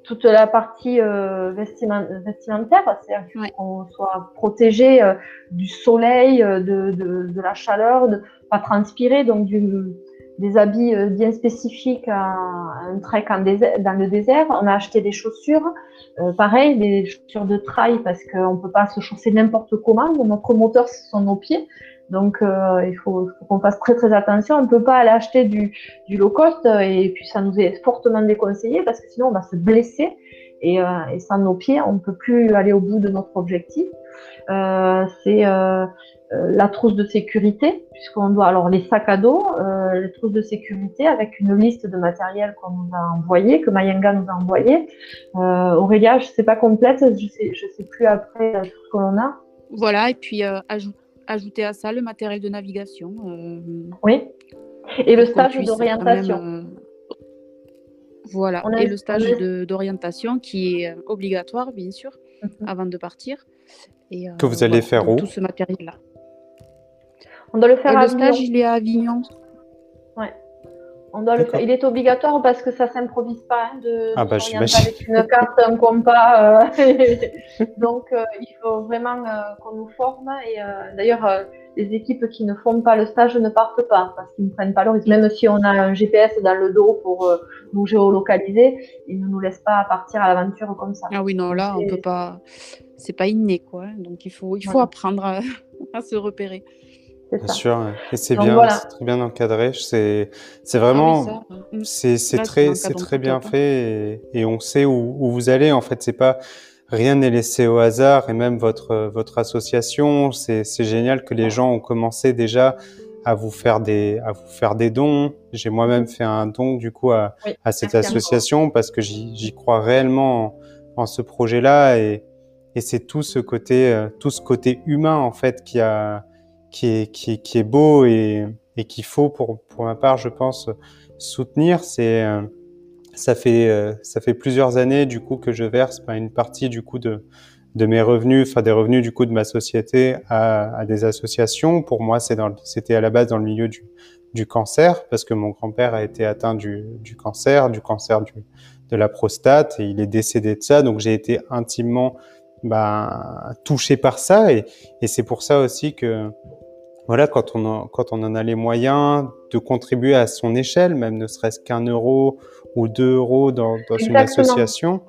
toute la partie vestimentaire, c'est-à-dire qu'on soit protégé du soleil, de, de, de, la chaleur, de pas transpirer, donc du des habits euh, bien spécifiques à un trek en désert, dans le désert. On a acheté des chaussures, euh, pareil, des chaussures de trail parce qu'on ne peut pas se chausser n'importe comment. Notre moteur, ce sont nos pieds. Donc, euh, il faut, qu'on fasse très très attention. On ne peut pas aller acheter du, low cost et puis ça nous est fortement déconseillé parce que sinon on va se blesser et, euh, sans nos pieds, on ne peut plus aller au bout de notre objectif. Euh, c'est euh, euh, la trousse de sécurité, puisqu'on doit alors les sacs à dos, euh, les trousses de sécurité avec une liste de matériel qu'on nous a envoyé, que Mayenga nous a envoyé. Euh, Aurélia, je sais pas complète, je je sais plus après ce que l'on a. Voilà, et puis ajouter à ça le matériel de navigation. Oui. Et le stage d'orientation. Voilà, et le stage d'orientation qui est obligatoire, bien sûr, mhm. avant de partir. Et, que vous allez faire où Tout ce matériel-là. On doit le faire à Le stage, il est à Avignon. On doit le faire. Il est obligatoire parce que ça s'improvise pas hein, de, ah bah, avec une carte, un compas. Euh, donc euh, il faut vraiment euh, qu'on nous forme. Et d'ailleurs, les équipes qui ne font pas le stage ne partent pas parce qu'ils ne prennent pas le risque. Même si on a un GPS dans le dos pour nous géolocaliser, ils ne nous laissent pas partir à l'aventure comme ça. Ah oui, non, là, on peut pas. C'est pas inné, quoi. Donc il faut, il faut apprendre à se repérer. Bien sûr, et c'est bien, c'est très bien encadré. C'est, c'est vraiment, ah mm. c'est, c'est très, c'est très bien fait et, et, on sait où, où, vous allez. En fait, c'est pas rien n'est laissé au hasard et même votre votre association, c'est, c'est génial que les gens ont commencé déjà à vous faire des à vous faire des dons. J'ai moi-même fait un don du coup à, à cette association parce que j'y, j'y crois réellement en, en ce projet-là et et c'est tout ce côté euh, tout ce côté humain en fait qui a qui est, qui qui est beau et, et qu'il faut, pour, pour ma part, je pense, soutenir. C'est, euh, ça fait, euh, ça fait plusieurs années, du coup, que je verse ben, une partie, du coup, de, de mes revenus, enfin, des revenus, du coup, de ma société à, à des associations. Pour moi, c'était à la base dans le milieu du, du cancer, parce que mon grand-père a été atteint du, du cancer, du cancer du, de la prostate, et il est décédé de ça. Donc, j'ai été intimement bah, touché par ça, et, et c'est pour ça aussi que voilà, quand on, en, quand on en a les moyens de contribuer à son échelle, même ne serait-ce qu'un euro ou deux euros dans, dans une association,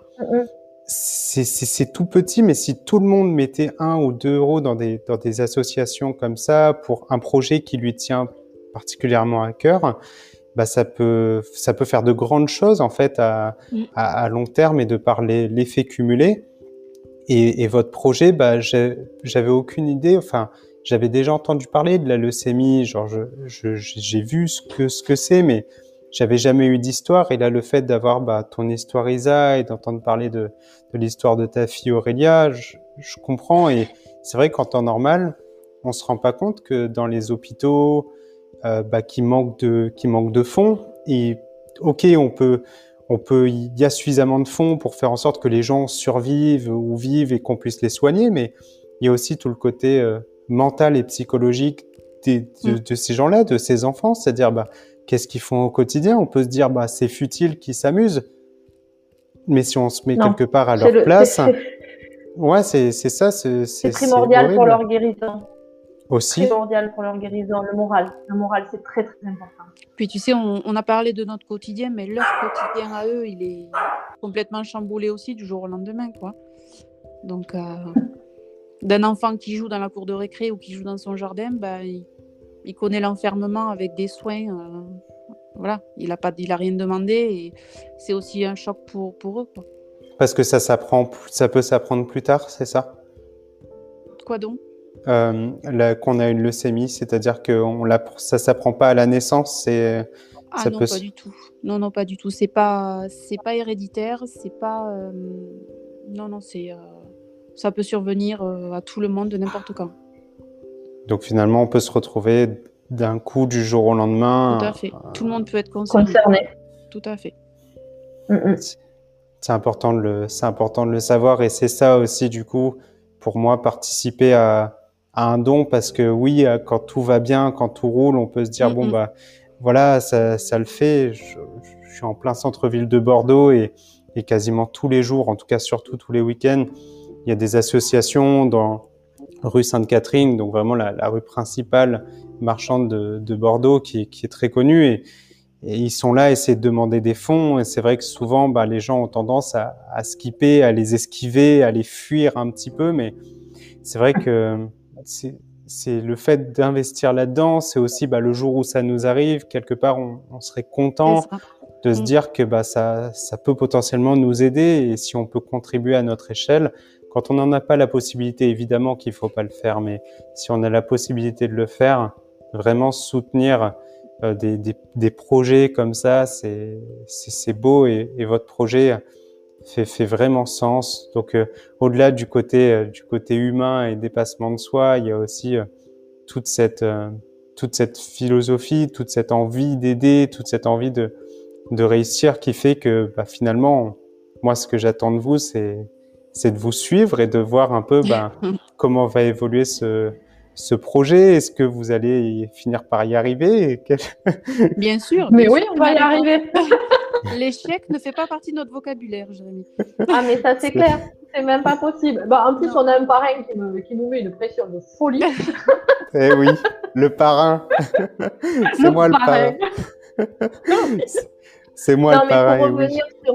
c'est tout petit, mais si tout le monde mettait un ou deux euros dans des, dans des associations comme ça pour un projet qui lui tient particulièrement à cœur, bah ça peut ça peut faire de grandes choses en fait à, mm. à, à long terme et de par l'effet cumulé. Et, et, votre projet, bah j'avais aucune idée. Enfin, j'avais déjà entendu parler de la leucémie, genre j'ai je, vu ce que ce que c'est, mais j'avais jamais eu d'histoire. Et là, le fait d'avoir bah, ton histoire Isa et d'entendre parler de, de l'histoire de ta fille Aurélia, je, je comprends. Et c'est vrai qu'en temps normal, on se rend pas compte que dans les hôpitaux, euh, bah, qui manquent de qui manquent de fonds. Et ok, on peut on peut il y a suffisamment de fonds pour faire en sorte que les gens survivent ou vivent et qu'on puisse les soigner, mais il y a aussi tout le côté euh, mental et psychologique de, mm. de, ces gens-là, de ces enfants, c'est-à-dire bah, qu'est-ce qu'ils font au quotidien? On peut se dire bah c'est futile qu'ils s'amusent, mais si on se met quelque part à leur place, ouais c'est c'est ça, c'est primordial pour leur guérison. Aussi. Primordial pour leur guérison, le moral. Le moral, c'est très très important. Puis tu sais, on, on, a parlé de notre quotidien, mais leur quotidien à eux, il est complètement chamboulé aussi du jour au lendemain, quoi. Donc, euh, d'un enfant qui joue dans la cour de récré ou qui joue dans son jardin, bah, il, connaît l'enfermement avec des soins. Euh, voilà, il a pas, il a rien demandé et c'est aussi un choc pour, pour eux. Quoi. Parce que ça s'apprend, ça peut s'apprendre plus tard, c'est ça? Quoi donc? Euh, Qu'on a une leucémie, c'est-à-dire que on la, ça s'apprend pas à la naissance, c'est. Ah ça non, peut... pas du tout. Non, non, pas du tout. C'est pas, c'est pas héréditaire, c'est pas. Euh... Non, non, c'est. Euh ça peut survenir euh, à tout le monde de n'importe quand. Donc finalement, on peut se retrouver d'un coup du jour au lendemain. Tout à fait. Tout le monde peut être concerné. concerné. Tout à fait. C'est important de le, c'est important de le savoir et c'est ça aussi du coup pour moi participer à, à, un don parce que oui, quand tout va bien, quand tout roule, on peut se dire bon bah voilà, ça, ça le fait. Je, je suis en plein centre-ville de Bordeaux et, et quasiment tous les jours, en tout cas surtout tous les week-ends, il y a des associations dans rue Sainte-Catherine, donc vraiment la, la, rue principale marchande de, de Bordeaux, qui, qui, est très connue. Et, et, ils sont là essayer de demander des fonds. Et c'est vrai que souvent, bah, les gens ont tendance à, à, skipper, à les esquiver, à les fuir un petit peu. Mais c'est vrai que c'est le fait d'investir là-dedans. C'est aussi bah, le jour où ça nous arrive, quelque part, on, on serait content de se mm. dire que bah, ça, ça peut potentiellement nous aider. Et si on peut contribuer à notre échelle, quand on n'en a pas la possibilité, évidemment qu'il faut pas le faire, mais si on a la possibilité de le faire, vraiment soutenir euh, des, des, des, projets comme ça, c'est beau et, et, votre projet fait, fait vraiment sens. Donc euh, au-delà du côté euh, du côté humain et dépassement de soi, il y a aussi toute cette toute cette philosophie, toute cette envie d'aider, toute cette envie de de réussir qui fait que bah, finalement, moi ce que j'attends de vous, c'est c'est de vous suivre et de voir un peu ben, comment va évoluer ce, ce projet Est-ce que vous allez finir par y arriver Bien sûr. Mais oui, on va y arriver. L'échec ne fait pas partie de notre vocabulaire, Jérémy. Ah, mais ça, c'est clair. C'est même pas possible. Bah, en plus, on a un parrain qui, qui, nous met une pression de folie. eh oui, le parrain. c'est moi le parrain. c'est moi le parrain. Pour revenir sur,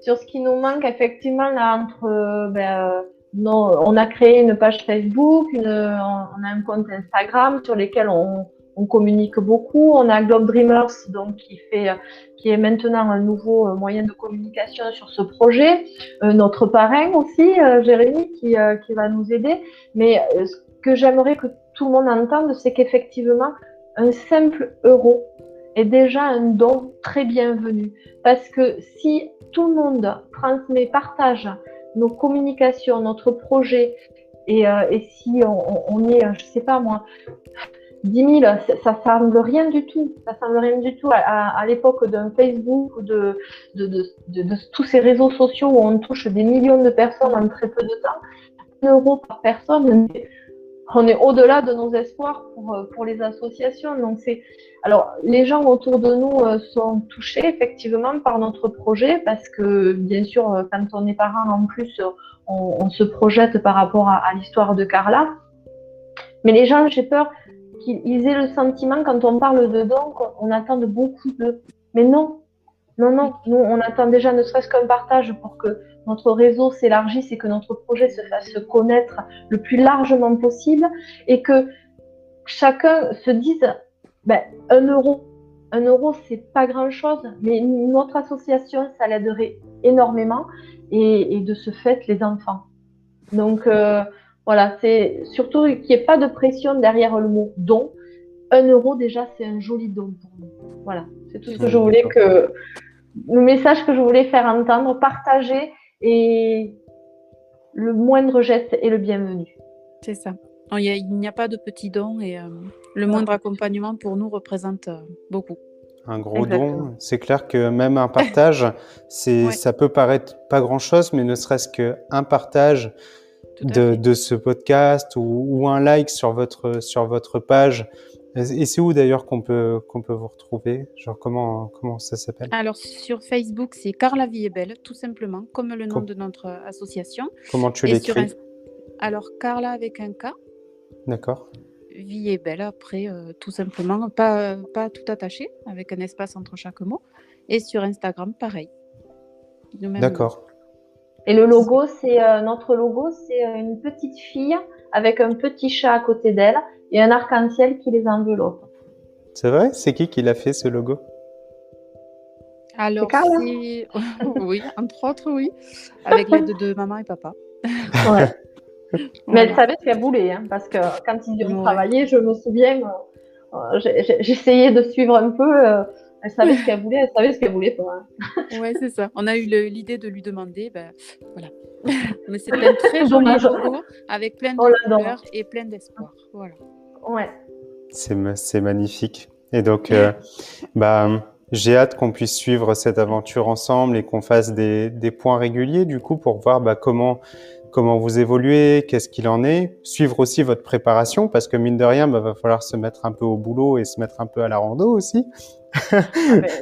sur, ce qui nous manque, effectivement, là, entre. Ben, non, on a créé une page Facebook, on a un compte Instagram sur lesquels on, communique beaucoup. On a Globe Dreamers, donc qui fait, qui est maintenant un nouveau euh, moyen de communication sur ce projet. Euh, notre parrain aussi, euh, Jérémy, qui, qui va nous aider. Mais ce que j'aimerais que tout le monde entende, c'est qu'effectivement, un simple euro est déjà un don très bienvenu. Parce que si tout le monde transmet, partage nos communications, notre projet, et, et si on, est, je sais pas moi, 10 000, ça, ne semble rien du tout. Ça semble rien du tout à, l'époque d'un Facebook ou de de, tous ces réseaux sociaux où on touche des millions de personnes en très peu de temps. Un euro par personne, on est au-delà de nos espoirs pour, pour les associations. Donc c'est, alors les gens autour de nous euh, sont touchés effectivement par notre projet parce que bien sûr euh, quand on est parent en plus on, se projette par rapport à, à l'histoire de Carla. Mais les gens, j'ai peur, qu'ils aient le sentiment, quand on parle de dons, qu'on attend de beaucoup de. Mais non, non, non. Nous, on attend déjà ne serait-ce qu'un partage pour que notre réseau s'élargisse et que notre projet se fasse connaître le plus largement possible et que chacun se dise ben, un euro. Un euro, c'est pas grand-chose, mais notre association, ça l'aiderait énormément et, et, de ce fait, les enfants. Donc, euh, voilà, c'est surtout qu'il n'y ait pas de pression derrière le mot don. Un euro, déjà, c'est un joli don pour nous. Voilà, c'est tout ce que je voulais que. Le message que je voulais faire entendre, partager et le moindre geste est le bienvenu. C'est ça. Il n'y a, pas de petit don et euh, le moindre accompagnement pour nous représente euh, beaucoup. Un gros don, c'est clair que même un partage, c'est, ça peut paraître pas grand chose, mais ne serait-ce qu'un partage de, de, ce podcast ou, ou, un like sur votre, sur votre page. Et c'est où d'ailleurs qu'on peut, qu'on peut vous retrouver? Genre comment, comment ça s'appelle? Alors sur Facebook, c'est Carla Vie est belle, tout simplement, comme le nom de notre association. Comment tu l'écris? Alors Carla avec un K. D'accord. Vie est belle, après, euh, tout simplement, pas, pas tout attaché, avec un espace entre chaque mot. Et sur Instagram, pareil. D'accord. Et le logo, c'est euh, notre logo, c'est euh, une petite fille avec un petit chat à côté d'elle et un arc-en-ciel qui les enveloppe. C'est vrai? C'est qui qui l'a fait ce logo? Alors, c'est oui, entre autres, oui, avec l'aide de maman et papa. Ouais. Mais elle savait ce qu'elle voulait, hein, parce que quand ils ont travaillé, je me souviens, euh, j'essayais de suivre un peu. Elle savait ce qu'elle voulait, elle savait ce qu'elle voulait pas. ouais, c'est ça. On a eu l'idée de lui demander, ben voilà. Mais c'est un très joli logo avec plein de couleurs et plein d'espoir. Voilà. Ouais. C'est magnifique. Et donc, euh, bah, j'ai hâte qu'on puisse suivre cette aventure ensemble et qu'on fasse des, des, points réguliers du coup pour voir bah, comment comment vous évoluez, qu'est-ce qu'il en est, suivre aussi votre préparation parce que mine de rien, bah, va falloir se mettre un peu au boulot et se mettre un peu à la rando aussi.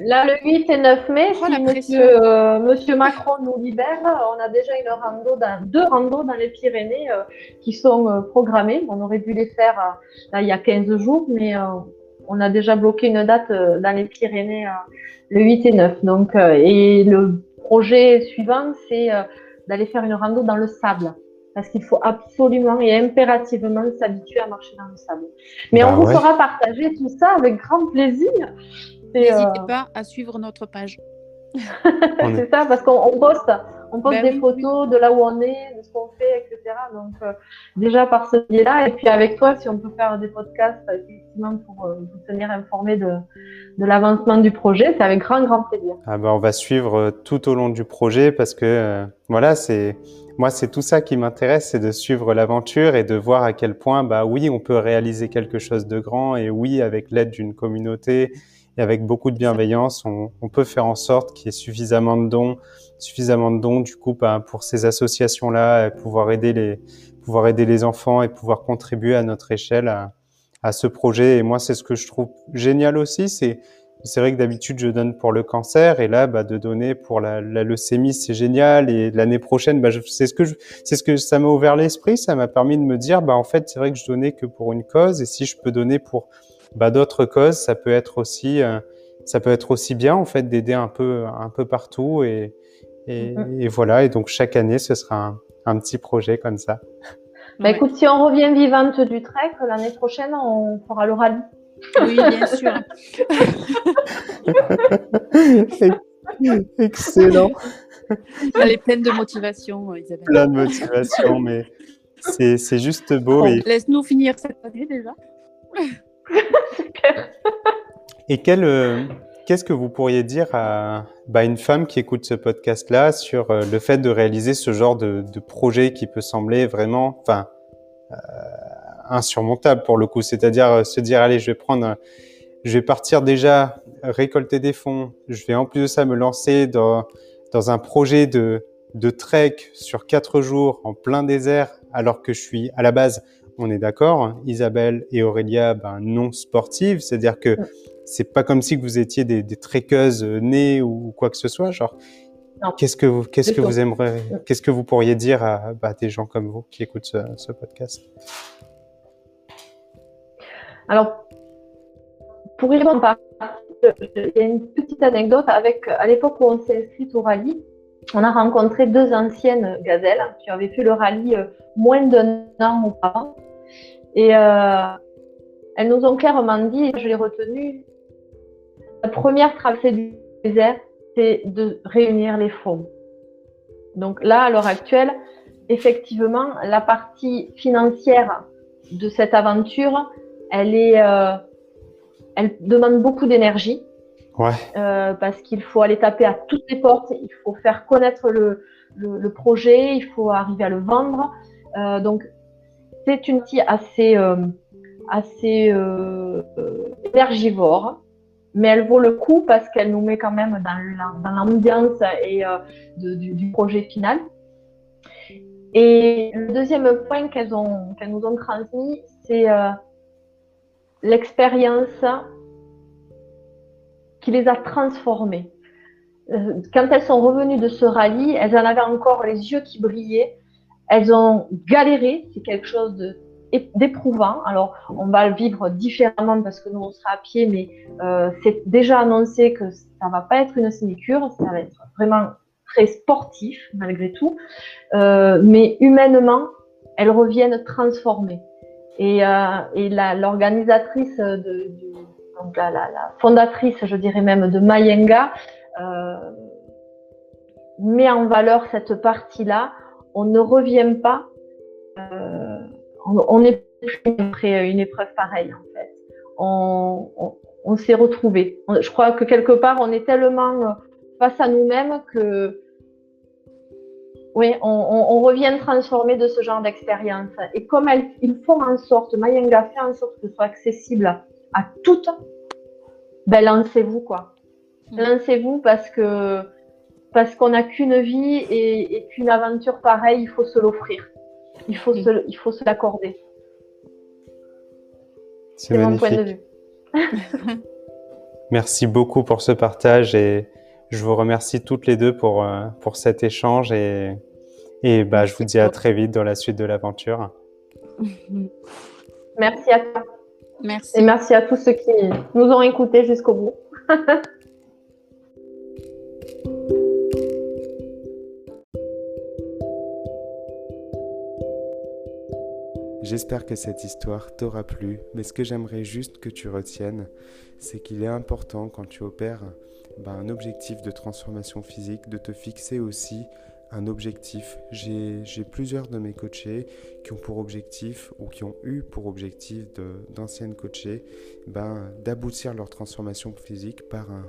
Là, le 8 et 9 mai, oh, si monsieur, euh, monsieur, Macron nous libère, on a déjà une rando dans, deux randos dans les Pyrénées euh, qui sont euh, programmées. On aurait dû les faire là, il y a 15 jours, mais on a déjà bloqué une date dans les Pyrénées le 8 et 9. Donc, et le projet suivant, c'est d'aller faire une rando dans le sable parce qu'il faut absolument et impérativement s'habituer à marcher dans le sable. Mais on bah vous fera partager tout ça avec grand plaisir. N'hésitez euh, pas à suivre notre page. c'est ça, parce qu'on poste, on poste ben des photos de là où on est, de ce qu'on fait, etc. Donc, euh, déjà par ce biais-là, et puis avec toi, si on peut faire des podcasts, effectivement, pour euh, vous tenir informé de, de l'avancement du projet, c'est avec grand, grand plaisir. Ah ben, on va suivre tout au long du projet parce que, voilà, c'est, moi, c'est tout ça qui m'intéresse, c'est de suivre l'aventure et de voir à quel point, bah oui, on peut réaliser quelque chose de grand et oui, avec l'aide d'une communauté et avec beaucoup de bienveillance, on, on peut faire en sorte qu'il y ait suffisamment de dons, suffisamment de dons du coup ben, pour ces associations-là, pouvoir aider les pouvoir aider les enfants et pouvoir contribuer à notre échelle à, à ce projet. Et moi, c'est ce que je trouve génial aussi, c'est c'est vrai que d'habitude je donne pour le cancer et là bah, de donner pour la, la leucémie c'est génial et l'année prochaine bah, c'est ce que c'est ce que ça m'a ouvert l'esprit ça m'a permis de me dire bah en fait c'est vrai que je donnais que pour une cause et si je peux donner pour bah, d'autres causes ça peut être aussi euh, ça peut être aussi bien en fait d'aider un peu un peu partout et et, mm-hmm. et, voilà et donc chaque année ce sera un, un petit projet comme ça. Bah, écoute, si on revient vivante du trek, l'année prochaine, on fera le rallye. Oui, bien sûr. Excellent. Elle est pleine de motivation, Isabelle. Plein de motivation, mais c'est juste beau. et... Laisse-nous finir cette année déjà. et quel, euh, qu'est-ce que vous pourriez dire à bah, une femme qui écoute ce podcast-là sur euh, le fait de réaliser ce genre de, de projet qui peut sembler vraiment, enfin, euh, insurmontable pour le coup? C'est-à-dire euh, se dire, allez, je vais prendre, je vais partir déjà récolter des fonds. Je vais en plus de ça me lancer dans, dans un projet de, de trek sur quatre jours en plein désert, alors que je suis à la base, on est d'accord, Isabelle et Aurélia, ben, non sportives. C'est-à-dire que c'est pas comme si vous étiez des, des trekkeuses nées ou quoi que ce soit. Genre, qu'est-ce que vous, qu'est-ce que vous aimeriez, qu'est-ce que vous pourriez dire à bah, des gens comme vous qui écoutent ce, ce podcast? Alors, pour y répondre, il y a une petite anecdote avec, à l'époque où on s'est inscrit au rallye, on a rencontré deux anciennes gazelles qui avaient fait le rallye euh, moins d'un an auparavant. Et euh, elles nous ont clairement dit, je l'ai retenu, la première traversée du désert, c'est de réunir les fonds. Donc là, à l'heure actuelle, effectivement, la partie financière de cette aventure, elle est, euh, elle demande beaucoup d'énergie. Ouais. Euh, parce qu'il faut aller taper à toutes les portes, il faut faire connaître le, le, le projet, il faut arriver à le vendre. Euh, donc, c'est une partie assez, assez énergivore, mais elle vaut le coup parce qu'elle nous met quand même dans l'ambiance et de, du, projet final. Et le deuxième point qu'elles nous ont transmis, c'est l'expérience qui les a transformées. Euh, quand elles sont revenues de ce rallye, elles en avaient encore les yeux qui brillaient. Elles ont galéré, c'est quelque chose d'éprouvant. Alors, on va le vivre différemment parce que nous, on sera à pied, mais euh, c'est déjà annoncé que ça va pas être une sinécure, ça va être vraiment très sportif malgré tout. Euh, mais humainement, elles reviennent transformées. Et, euh, l'organisatrice, de, donc la, fondatrice, je dirais même, de Mayenga, met en valeur cette partie-là. On ne revient pas, on n'est plus après une épreuve pareille en fait. On, on, on s'est retrouvé. Je crois que quelque part, on est tellement face à nous-mêmes que oui, on, revient transformé de ce genre d'expérience. Et comme elles, ils font en sorte, Mayenga fait en sorte que ce soit accessible à toutes, ben lancez-vous quoi. Mm. Lancez-vous parce que parce qu'on n'a qu'une vie et, et qu'une aventure pareille, il faut se l'offrir. Il faut se, il faut se l'accorder. C'est mon point de vue. Merci beaucoup pour ce partage et je vous remercie toutes les deux pour, euh, pour cet échange et, et bah, je vous dis à très vite dans la suite de l'aventure. Merci à toi. Merci. Et merci à tous ceux qui nous ont écoutés jusqu'au bout. J'espère que cette histoire t'aura plu, mais ce que j'aimerais juste que tu retiennes, c'est qu'il est important quand tu opères ben, un objectif de transformation physique, de te fixer aussi un objectif. J'ai plusieurs de mes coachés qui ont pour objectif ou qui ont eu pour objectif d'anciennes coachées ben, d'aboutir leur transformation physique par un,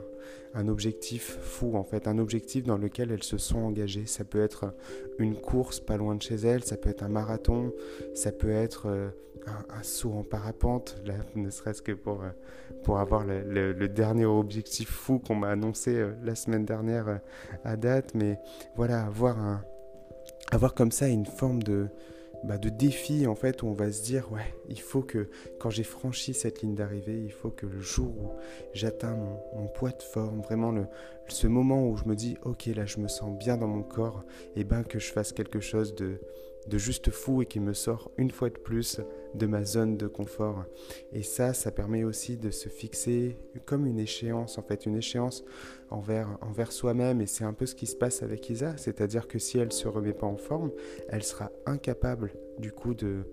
un, objectif fou en fait, un objectif dans lequel elles se sont engagées. Ça peut être une course pas loin de chez elles, ça peut être un marathon, ça peut être un, saut en parapente, là, ne serait-ce que pour, euh, pour avoir le, dernier objectif fou qu'on m'a annoncé euh, la semaine dernière euh, à date. Mais voilà, avoir, un, avoir comme ça une forme de, bah, de défi en fait où on va se dire ouais il faut que quand j'ai franchi cette ligne d'arrivée il faut que le jour où j'atteins mon, poids de forme vraiment le, ce moment où je me dis ok là je me sens bien dans mon corps et ben que je fasse quelque chose de juste fou et qui me sort une fois de plus de ma zone de confort. Et ça, ça permet aussi de se fixer comme une échéance, en fait, une échéance envers, soi-même. Et c'est un peu ce qui se passe avec Isa, c'est-à-dire que si elle ne se remet pas en forme, elle sera incapable du coup de,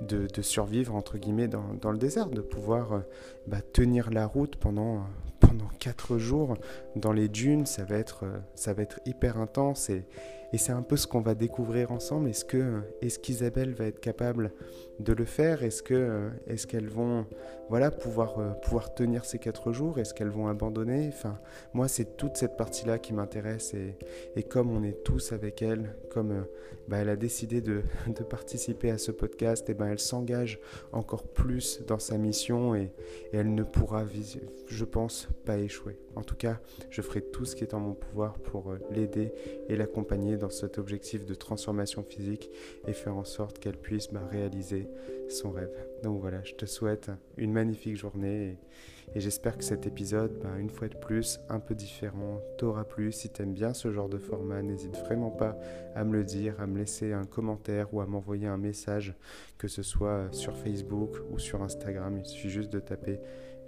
de, survivre, entre guillemets, dans, dans, le désert, de pouvoir euh, bah, tenir la route pendant, pendant quatre jours dans les dunes. Ça va être, euh, ça va être hyper intense et, et c'est un peu ce qu'on va découvrir ensemble. Est-ce que est-ce qu'Isabelle va être capable de le faire? Est-ce que est-ce qu'elles vont voilà pouvoir euh, pouvoir tenir ces quatre jours? Est-ce qu'elles vont abandonner? Enfin, moi, c'est toute cette partie-là qui m'intéresse et, et, comme on est tous avec elle, comme euh, bah, elle a décidé de, de, participer à ce podcast, ben elle s'engage encore plus dans sa mission et, et elle ne pourra, je pense, pas échouer. En tout cas, je ferai tout ce qui est en mon pouvoir pour euh, l'aider et l'accompagner dans cet objectif de transformation physique et faire en sorte qu'elle puisse bah, réaliser son rêve. Donc voilà, je te souhaite une magnifique journée et, j'espère que cet épisode, bah, une fois de plus, un peu différent, t'aura plu. Si t'aimes bien ce genre de format, n'hésite vraiment pas à me le dire, à me laisser un commentaire ou à m'envoyer un message, que ce soit sur Facebook ou sur Instagram. Il suffit juste de taper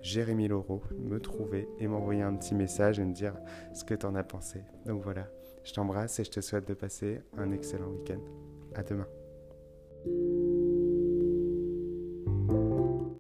Jérémy Laureau, me trouver et m'envoyer un petit message et me dire ce que tu en as pensé. Donc voilà, je t'embrasse et je te souhaite de passer un excellent week-end. À demain.